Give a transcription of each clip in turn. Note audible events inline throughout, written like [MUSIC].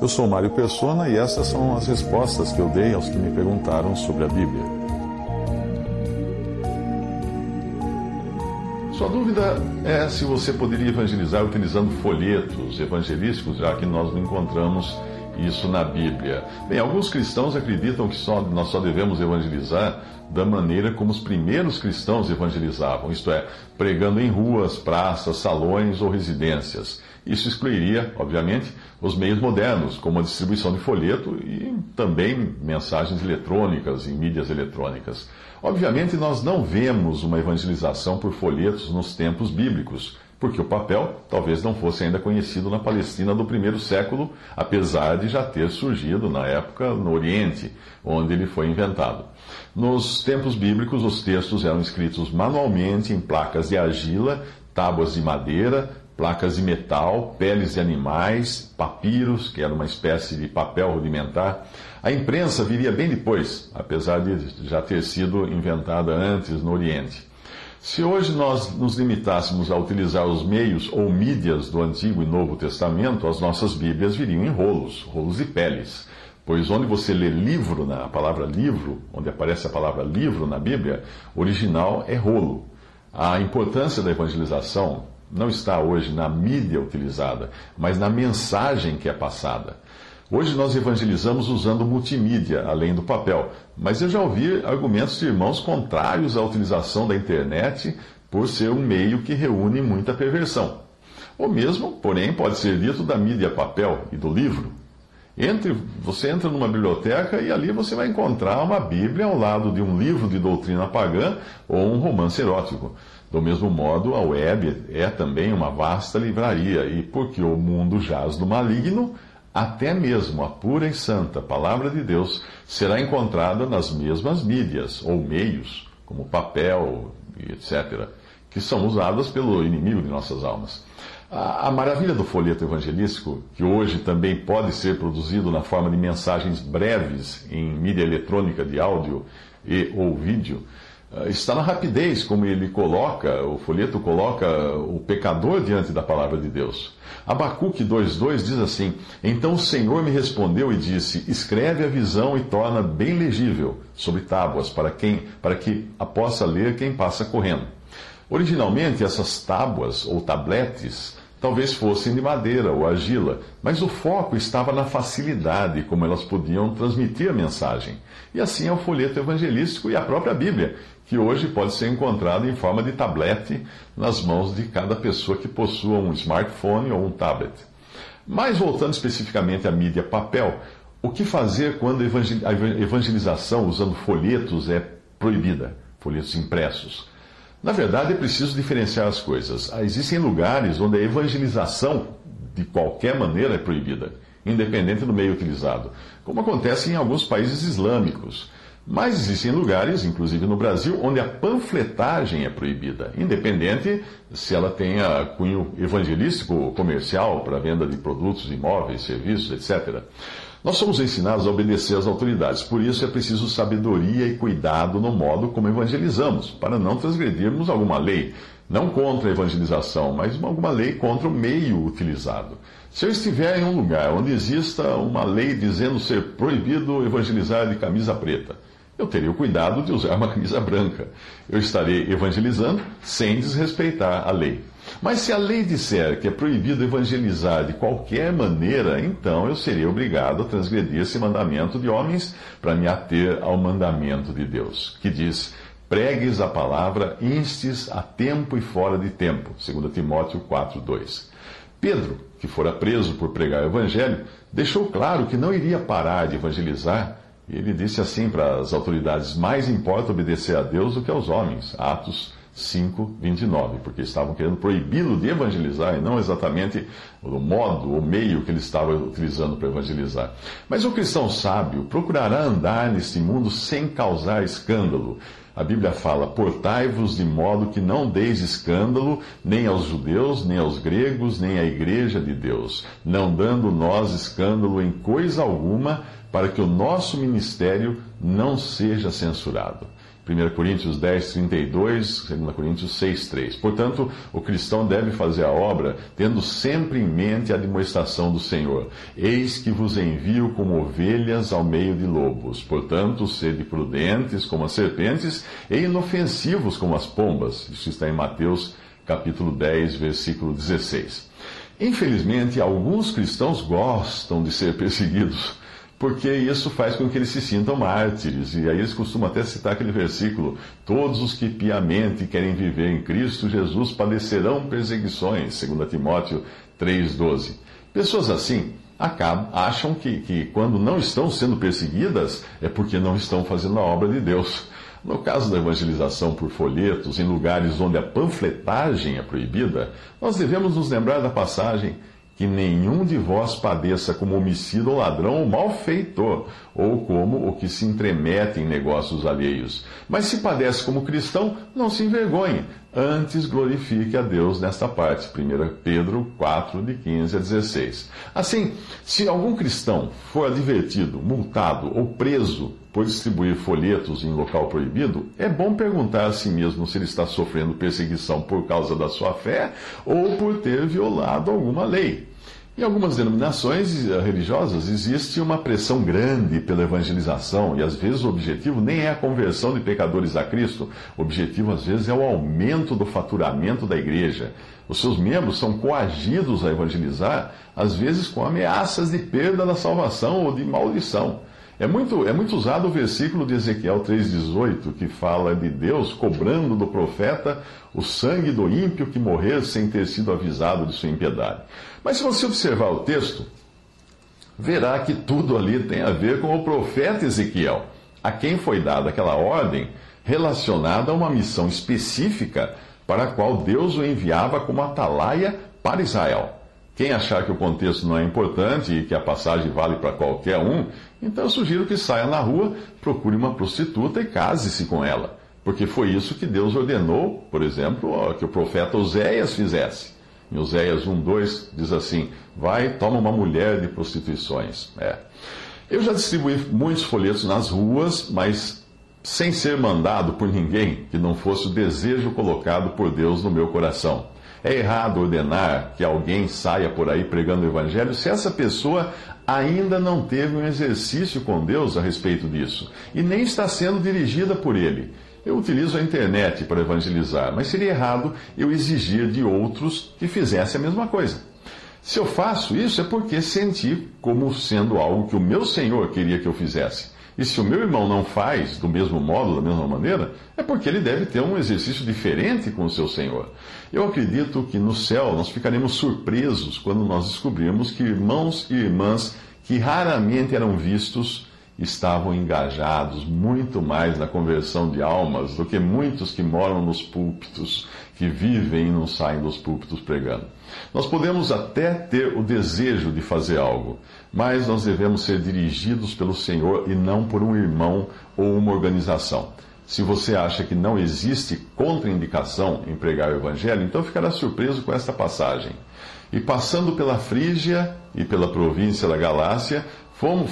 Eu sou Mário Persona e essas são as respostas que eu dei aos que me perguntaram sobre a Bíblia. Sua dúvida é se você poderia evangelizar utilizando folhetos evangelísticos, já que nós não encontramos isso na Bíblia. Bem, alguns cristãos acreditam que só, nós só devemos evangelizar da maneira como os primeiros cristãos evangelizavam, isto é, pregando em ruas, praças, salões ou residências. Isso excluiria, obviamente, os meios modernos, como a distribuição de folheto e também mensagens eletrônicas e mídias eletrônicas. Obviamente, nós não vemos uma evangelização por folhetos nos tempos bíblicos, porque o papel talvez não fosse ainda conhecido na Palestina do primeiro século, apesar de já ter surgido na época no Oriente, onde ele foi inventado. Nos tempos bíblicos, os textos eram escritos manualmente em placas de argila, tábuas de madeira, placas de metal, peles de animais, papiros, que era uma espécie de papel rudimentar. A imprensa viria bem depois, apesar de já ter sido inventada antes no Oriente. Se hoje nós nos limitássemos a utilizar os meios ou mídias do Antigo e Novo Testamento, as nossas Bíblias viriam em rolos, rolos de peles. Pois onde você lê livro, na palavra livro, onde aparece a palavra livro na Bíblia, original é rolo. A importância da evangelização não está hoje na mídia utilizada, mas na mensagem que é passada. Hoje nós evangelizamos usando multimídia, além do papel, mas eu já ouvi argumentos de irmãos contrários à utilização da internet por ser um meio que reúne muita perversão. O mesmo, porém, pode ser dito da mídia papel e do livro. Entre, você entra numa biblioteca e ali você vai encontrar uma Bíblia ao lado de um livro de doutrina pagã ou um romance erótico. Do mesmo modo, a web é também uma vasta livraria, e porque o mundo jaz do maligno, até mesmo a pura e santa Palavra de Deus será encontrada nas mesmas mídias ou meios, como papel e etc., que são usadas pelo inimigo de nossas almas. A, a maravilha do folheto evangelístico, que hoje também pode ser produzido na forma de mensagens breves em mídia eletrônica de áudio e ou vídeo, está na rapidez como ele coloca, o folheto coloca o pecador diante da palavra de Deus. Abacuque 2,2 diz assim: Então o Senhor me respondeu e disse: Escreve a visão e torna bem legível sobre tábuas, para, quem, para que a possa ler quem passa correndo. Originalmente, essas tábuas ou tabletes talvez fossem de madeira ou argila, mas o foco estava na facilidade como elas podiam transmitir a mensagem. E assim é o folheto evangelístico e a própria Bíblia, que hoje pode ser encontrado em forma de tablete nas mãos de cada pessoa que possua um smartphone ou um tablet. Mas voltando especificamente à mídia papel, o que fazer quando a evangelização usando folhetos é proibida, folhetos impressos? Na verdade, é preciso diferenciar as coisas. Existem lugares onde a evangelização, de qualquer maneira, é proibida, independente do meio utilizado, como acontece em alguns países islâmicos. Mas existem lugares, inclusive no Brasil, onde a panfletagem é proibida, independente se ela tenha cunho evangelístico, comercial, para venda de produtos, imóveis, serviços, etc. Nós somos ensinados a obedecer às autoridades, por isso é preciso sabedoria e cuidado no modo como evangelizamos, para não transgredirmos alguma lei, não contra a evangelização, mas alguma lei contra o meio utilizado. Se eu estiver em um lugar onde exista uma lei dizendo ser proibido evangelizar de camisa preta, eu teria o cuidado de usar uma camisa branca. Eu estarei evangelizando sem desrespeitar a lei. Mas se a lei disser que é proibido evangelizar de qualquer maneira, então eu serei obrigado a transgredir esse mandamento de homens para me ater ao mandamento de Deus, que diz: pregues a palavra, instes a tempo e fora de tempo. 2 Timóteo 4:2. Pedro, que fora preso por pregar o evangelho, deixou claro que não iria parar de evangelizar e ele disse assim para as autoridades: Mais importa obedecer a Deus do que aos homens. Atos 5, 29, porque estavam querendo proibi-lo de evangelizar e não exatamente o modo, o meio que ele estava utilizando para evangelizar. Mas o cristão sábio procurará andar neste mundo sem causar escândalo. A Bíblia fala: portai-vos de modo que não deis escândalo nem aos judeus, nem aos gregos, nem à igreja de Deus, não dando nós escândalo em coisa alguma, para que o nosso ministério não seja censurado. 1 Coríntios 10, 32, 2 Coríntios 6, 3. Portanto, o cristão deve fazer a obra tendo sempre em mente a demonstração do Senhor. Eis que vos envio como ovelhas ao meio de lobos. Portanto, sede prudentes como as serpentes e inofensivos como as pombas. Isso está em Mateus capítulo 10, versículo 16. Infelizmente, alguns cristãos gostam de ser perseguidos porque isso faz com que eles se sintam mártires. E aí eles costumam até citar aquele versículo: Todos os que piamente querem viver em Cristo Jesus padecerão perseguições, 2 Timóteo 3,12. Pessoas assim acabam, acham que, que quando não estão sendo perseguidas é porque não estão fazendo a obra de Deus. No caso da evangelização por folhetos, em lugares onde a panfletagem é proibida, nós devemos nos lembrar da passagem que nenhum de vós padeça como homicida ou ladrão ou malfeitor, ou como o que se entremete em negócios alheios. Mas se padece como cristão, não se envergonhe, antes glorifique a Deus nesta parte. 1 Pedro 4, de 15 a 16. Assim, se algum cristão for advertido, multado ou preso por distribuir folhetos em local proibido, é bom perguntar a si mesmo se ele está sofrendo perseguição por causa da sua fé ou por ter violado alguma lei. Em algumas denominações eh, religiosas existe uma pressão grande pela evangelização e às vezes o objetivo nem é a conversão de pecadores a Cristo, o objetivo às vezes é o aumento do faturamento da igreja. Os seus membros são coagidos a evangelizar, às vezes com ameaças de perda da salvação ou de maldição. É muito, é muito usado o versículo de Ezequiel 3,18, que fala de Deus cobrando do profeta o sangue do ímpio que morrer sem ter sido avisado de sua impiedade. Mas se você observar o texto, verá que tudo ali tem a ver com o profeta Ezequiel, a quem foi dada aquela ordem relacionada a uma missão específica para a qual Deus o enviava como atalaia para Israel. Quem achar que o contexto não é importante e que a passagem vale para qualquer um, então eu sugiro que saia na rua, procure uma prostituta e case-se com ela. Porque foi isso que Deus ordenou, por exemplo, que o profeta Oséias fizesse. Em Oséias 1,2 diz assim: Vai, toma uma mulher de prostituições. É. Eu já distribuí muitos folhetos nas ruas, mas sem ser mandado por ninguém que não fosse o desejo colocado por Deus no meu coração. É errado ordenar que alguém saia por aí pregando o Evangelho se essa pessoa ainda não teve um exercício com Deus a respeito disso e nem está sendo dirigida por Ele. Eu utilizo a internet para evangelizar, mas seria errado eu exigir de outros que fizessem a mesma coisa. Se eu faço isso é porque senti como sendo algo que o meu Senhor queria que eu fizesse. E se o meu irmão não faz do mesmo modo, da mesma maneira, é porque ele deve ter um exercício diferente com o seu Senhor. Eu acredito que no céu nós ficaremos surpresos quando nós descobrirmos que irmãos e irmãs que raramente eram vistos estavam engajados muito mais na conversão de almas do que muitos que moram nos púlpitos, que vivem e não saem dos púlpitos pregando. Nós podemos até ter o desejo de fazer algo, mas nós devemos ser dirigidos pelo Senhor e não por um irmão ou uma organização. Se você acha que não existe contraindicação em pregar o Evangelho, então ficará surpreso com esta passagem. E passando pela Frígia e pela província da Galácia,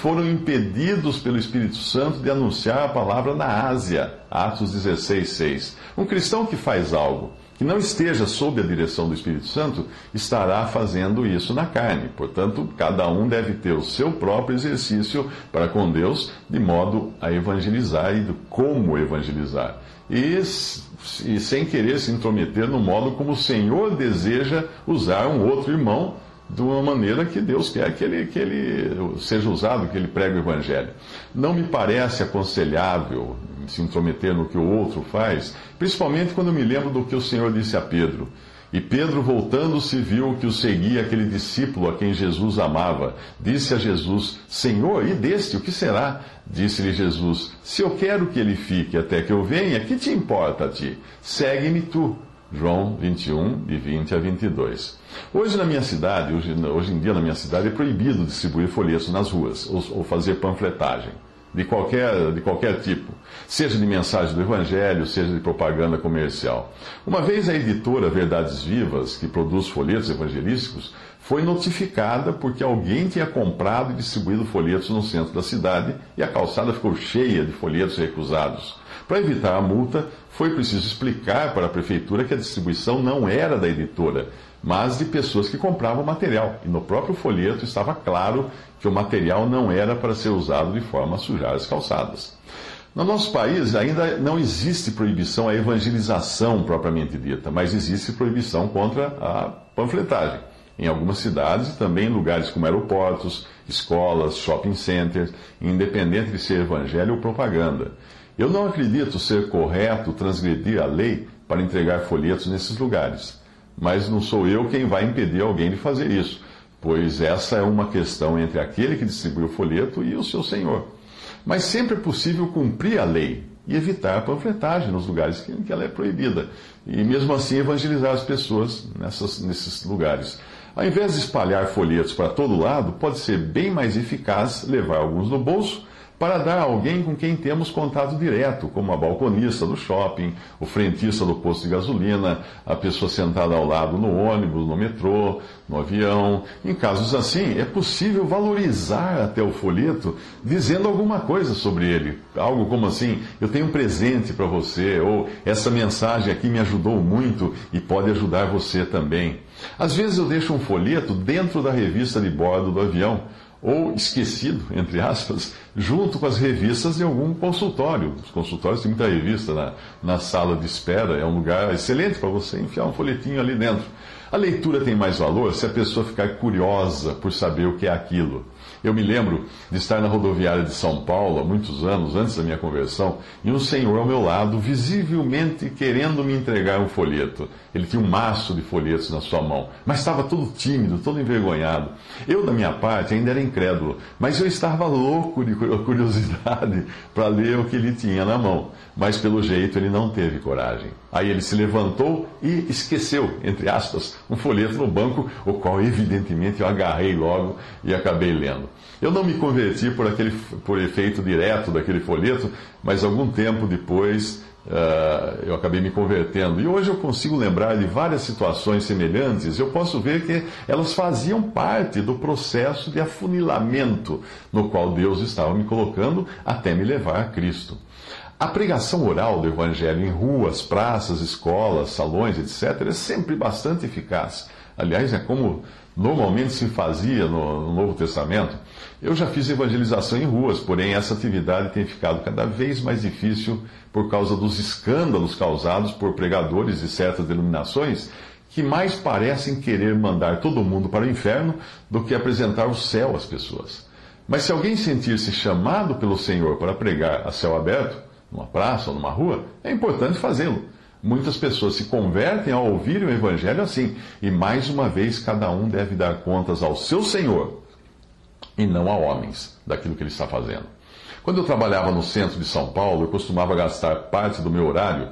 foram impedidos pelo Espírito Santo de anunciar a palavra na Ásia. Atos 16, 6. Um cristão que faz algo que não esteja sob a direção do Espírito Santo estará fazendo isso na carne. Portanto, cada um deve ter o seu próprio exercício para com Deus, de modo a evangelizar e de como evangelizar. E, e sem querer se intrometer no modo como o Senhor deseja usar um outro irmão de uma maneira que Deus quer que ele, que ele seja usado, que ele pregue o Evangelho. Não me parece aconselhável se intrometer no que o outro faz, principalmente quando me lembro do que o Senhor disse a Pedro. E Pedro, voltando-se, viu que o seguia aquele discípulo a quem Jesus amava. Disse a Jesus: Senhor, e deste o que será? Disse-lhe Jesus: Se eu quero que ele fique até que eu venha, que te importa a ti? Segue-me tu. João 21, de 20 a 22. Hoje na minha cidade, hoje, hoje em dia na minha cidade, é proibido distribuir folhetos nas ruas ou, ou fazer panfletagem de qualquer, de qualquer tipo, seja de mensagem do Evangelho, seja de propaganda comercial. Uma vez a editora Verdades Vivas, que produz folhetos evangelísticos, foi notificada porque alguém tinha comprado e distribuído folhetos no centro da cidade e a calçada ficou cheia de folhetos recusados. Para evitar a multa, foi preciso explicar para a prefeitura que a distribuição não era da editora, mas de pessoas que compravam material. E no próprio folheto estava claro que o material não era para ser usado de forma a sujar as calçadas. No nosso país ainda não existe proibição à evangelização propriamente dita, mas existe proibição contra a panfletagem. Em algumas cidades e também em lugares como aeroportos, escolas, shopping centers, independente de ser evangelho ou propaganda. Eu não acredito ser correto transgredir a lei para entregar folhetos nesses lugares. Mas não sou eu quem vai impedir alguém de fazer isso, pois essa é uma questão entre aquele que distribui o folheto e o seu senhor. Mas sempre é possível cumprir a lei e evitar a panfletagem nos lugares em que ela é proibida. E mesmo assim evangelizar as pessoas nessas, nesses lugares. Ao invés de espalhar folhetos para todo lado, pode ser bem mais eficaz levar alguns no bolso para dar a alguém com quem temos contato direto, como a balconista do shopping, o frentista do posto de gasolina, a pessoa sentada ao lado no ônibus, no metrô, no avião. Em casos assim, é possível valorizar até o folheto dizendo alguma coisa sobre ele. Algo como assim: eu tenho um presente para você, ou essa mensagem aqui me ajudou muito e pode ajudar você também. Às vezes eu deixo um folheto dentro da revista de bordo do avião ou esquecido, entre aspas, junto com as revistas de algum consultório. Os consultórios têm muita revista na, na sala de espera, é um lugar excelente para você enfiar um folhetinho ali dentro. A leitura tem mais valor se a pessoa ficar curiosa por saber o que é aquilo. Eu me lembro de estar na rodoviária de São Paulo há muitos anos, antes da minha conversão, e um senhor ao meu lado, visivelmente querendo me entregar um folheto. Ele tinha um maço de folhetos na sua mão, mas estava todo tímido, todo envergonhado. Eu, da minha parte, ainda era incrédulo, mas eu estava louco de curiosidade [LAUGHS] para ler o que ele tinha na mão. Mas pelo jeito ele não teve coragem. Aí ele se levantou e esqueceu, entre aspas, um folheto no banco, o qual evidentemente eu agarrei logo e acabei lendo. Eu não me converti por, aquele, por efeito direto daquele folheto, mas algum tempo depois eu acabei me convertendo. E hoje eu consigo lembrar de várias situações semelhantes. Eu posso ver que elas faziam parte do processo de afunilamento no qual Deus estava me colocando até me levar a Cristo. A pregação oral do Evangelho em ruas, praças, escolas, salões, etc., é sempre bastante eficaz. Aliás, é como normalmente se fazia no, no, Novo Testamento. Eu já fiz evangelização em ruas, porém essa atividade tem ficado cada vez mais difícil por causa dos escândalos causados por pregadores de certas denominações que mais parecem querer mandar todo mundo para o inferno do que apresentar o céu às pessoas. Mas se alguém sentir-se chamado pelo Senhor para pregar a céu aberto, numa praça ou numa rua, é importante fazê-lo. Muitas pessoas se convertem ao ouvirem o Evangelho assim, e mais uma vez cada um deve dar contas ao seu Senhor e não a homens daquilo que ele está fazendo. Quando eu trabalhava no centro de São Paulo, eu costumava gastar parte do meu horário,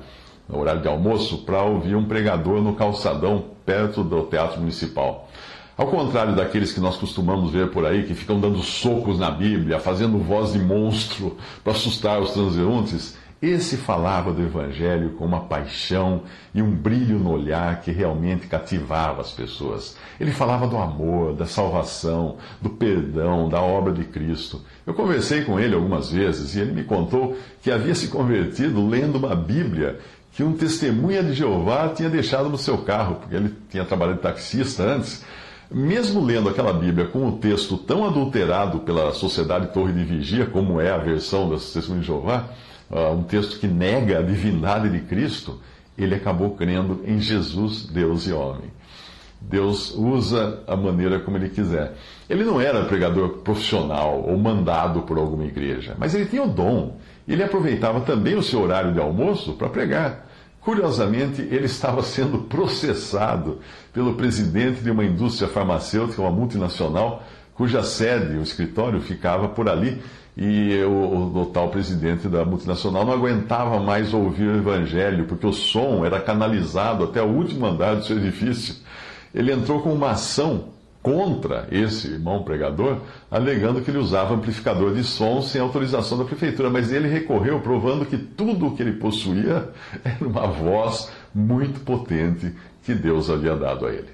no horário de almoço, para ouvir um pregador no calçadão perto do Teatro Municipal. Ao contrário daqueles que nós costumamos ver por aí, que ficam dando socos na Bíblia, fazendo voz de monstro para assustar os transeuntes, esse falava do Evangelho com uma paixão e um brilho no olhar que realmente cativava as pessoas. Ele falava do amor, da salvação, do perdão, da obra de Cristo. Eu conversei com ele algumas vezes e ele me contou que havia se convertido lendo uma Bíblia que um testemunha de Jeová tinha deixado no seu carro, porque ele tinha trabalhado de taxista antes. Mesmo lendo aquela Bíblia com o texto tão adulterado pela Sociedade Torre de Vigia, como é a versão da Testemunha de Jeová, uh, um texto que nega a divindade de Cristo, ele acabou crendo em Jesus, Deus e homem. Deus usa a maneira como ele quiser. Ele não era pregador profissional ou mandado por alguma igreja, mas ele tinha o dom. Ele aproveitava também o seu horário de almoço para pregar. Curiosamente, ele estava sendo processado pelo presidente de uma indústria farmacêutica, uma multinacional, cuja sede, o escritório, ficava por ali. E o, o, tal presidente da multinacional não aguentava mais ouvir o evangelho, porque o som era canalizado até o último andar do seu edifício. Ele entrou com uma ação contra esse irmão pregador, alegando que ele usava amplificador de som sem autorização da prefeitura. Mas ele recorreu, provando que tudo o que ele possuía era uma voz muito potente que Deus havia dado a ele.